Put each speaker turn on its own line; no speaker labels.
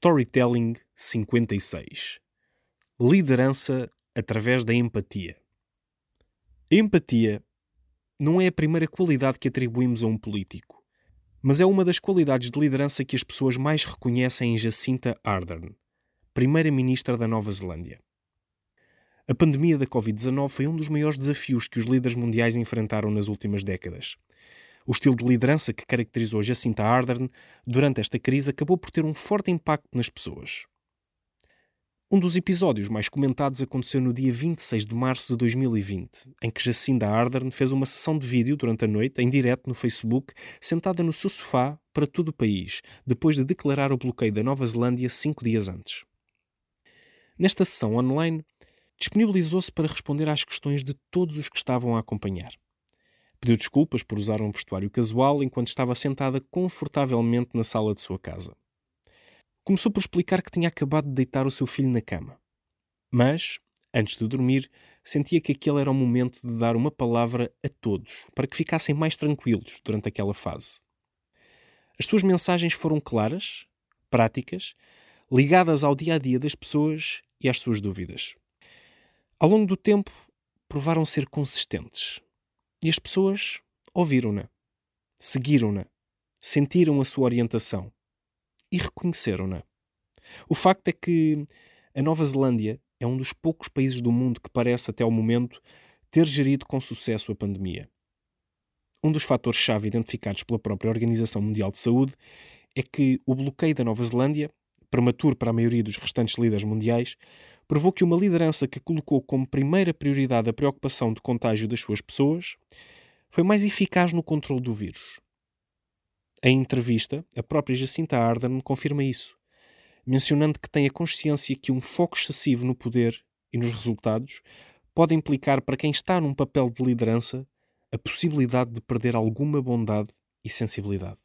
Storytelling 56 Liderança através da empatia. Empatia não é a primeira qualidade que atribuímos a um político, mas é uma das qualidades de liderança que as pessoas mais reconhecem em Jacinta Ardern, primeira-ministra da Nova Zelândia. A pandemia da Covid-19 foi um dos maiores desafios que os líderes mundiais enfrentaram nas últimas décadas. O estilo de liderança que caracterizou Jacinta Ardern durante esta crise acabou por ter um forte impacto nas pessoas. Um dos episódios mais comentados aconteceu no dia 26 de março de 2020, em que Jacinda Ardern fez uma sessão de vídeo durante a noite, em direto no Facebook, sentada no seu sofá para todo o país, depois de declarar o bloqueio da Nova Zelândia cinco dias antes. Nesta sessão online, disponibilizou-se para responder às questões de todos os que estavam a acompanhar. Pediu desculpas por usar um vestuário casual enquanto estava sentada confortavelmente na sala de sua casa. Começou por explicar que tinha acabado de deitar o seu filho na cama. Mas, antes de dormir, sentia que aquele era o momento de dar uma palavra a todos, para que ficassem mais tranquilos durante aquela fase. As suas mensagens foram claras, práticas, ligadas ao dia a dia das pessoas e às suas dúvidas. Ao longo do tempo, provaram ser consistentes, e as pessoas ouviram-na, seguiram-na, sentiram a sua orientação e reconheceram-na. O facto é que a Nova Zelândia é um dos poucos países do mundo que parece, até ao momento, ter gerido com sucesso a pandemia. Um dos fatores-chave identificados pela própria Organização Mundial de Saúde é que o bloqueio da Nova Zelândia, prematuro para a maioria dos restantes líderes mundiais, provou que uma liderança que colocou como primeira prioridade a preocupação do contágio das suas pessoas foi mais eficaz no controle do vírus. Em entrevista, a própria Jacinta Ardern confirma isso, mencionando que tem a consciência que um foco excessivo no poder e nos resultados pode implicar para quem está num papel de liderança a possibilidade de perder alguma bondade e sensibilidade.